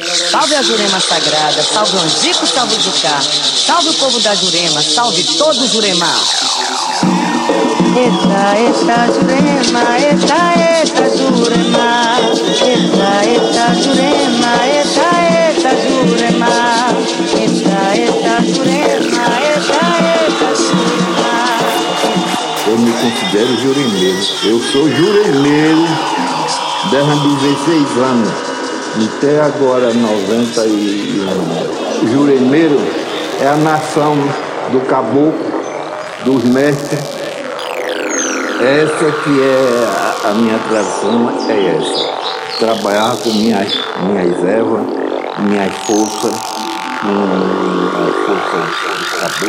Salve a Jurema Sagrada, salve o Angico, salve o Jucá, salve o povo da Jurema, salve todo o Jurema. Eita, eita, Jurema, eita, eita, Jurema, eita, eita, Jurema, eita, eita, Jurema, eita, eita, Jurema, eita, eita, Jurema. Eu me considero juremeiro. Eu sou juremeiro desde 16 anos até agora 91. Juremeiro é a nação do caboclo, dos mestres. Essa que é a, minha tradição, é essa. Trabalhar com minhas, minhas ervas, minhas forças, minhas forças do caboclo.